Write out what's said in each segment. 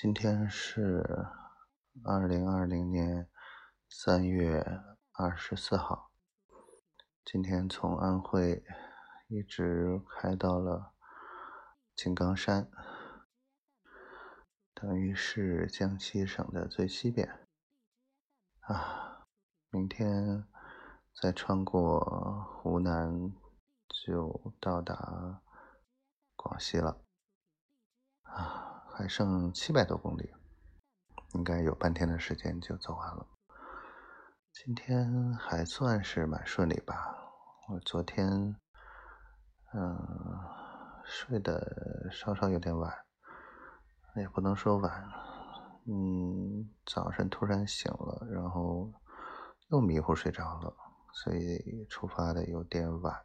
今天是二零二零年三月二十四号。今天从安徽一直开到了井冈山，等于是江西省的最西边。啊，明天再穿过湖南，就到达广西了。啊，还剩七百多公里，应该有半天的时间就走完了。今天还算是蛮顺利吧。我昨天，嗯，睡得稍稍有点晚，也不能说晚，嗯，早晨突然醒了，然后又迷糊睡着了，所以出发的有点晚。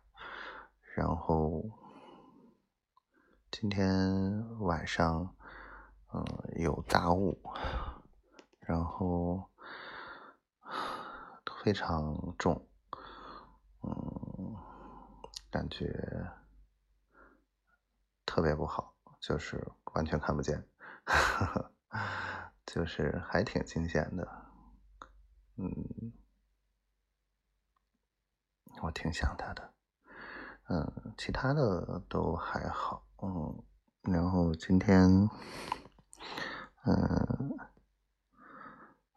然后今天晚上，嗯，有大雾，然后。非常重，嗯，感觉特别不好，就是完全看不见，就是还挺惊险的，嗯，我挺想他的，嗯，其他的都还好，嗯，然后今天，嗯，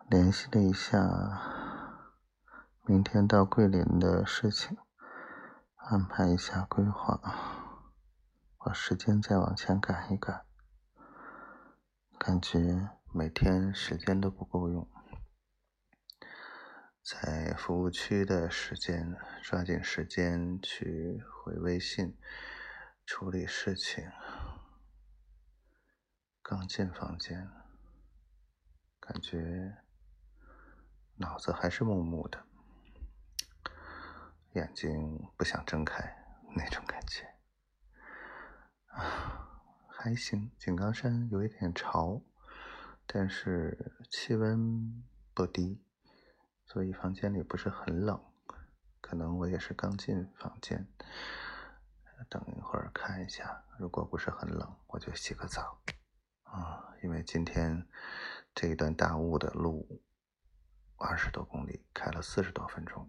联系了一下。明天到桂林的事情，安排一下规划，把时间再往前赶一赶。感觉每天时间都不够用，在服务区的时间，抓紧时间去回微信处理事情。刚进房间，感觉脑子还是木木的。眼睛不想睁开那种感觉啊，还行。井冈山有一点潮，但是气温不低，所以房间里不是很冷。可能我也是刚进房间，等一会儿看一下，如果不是很冷，我就洗个澡啊。因为今天这一段大雾的路，二十多公里，开了四十多分钟。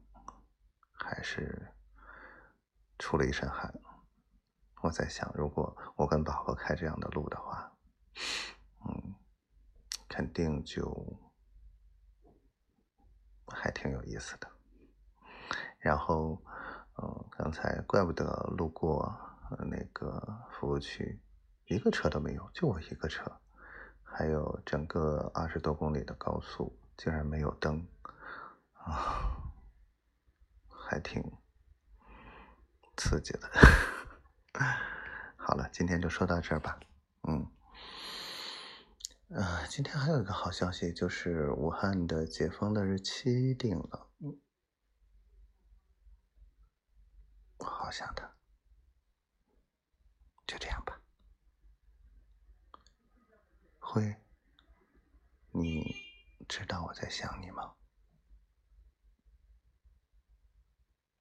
还是出了一身汗。我在想，如果我跟宝宝开这样的路的话，嗯，肯定就还挺有意思的。然后，嗯，刚才怪不得路过那个服务区，一个车都没有，就我一个车。还有整个二十多公里的高速，竟然没有灯啊！还挺刺激的。好了，今天就说到这儿吧。嗯，呃，今天还有一个好消息，就是武汉的解封的日期定了。我好想他。就这样吧。会，你知道我在想你吗？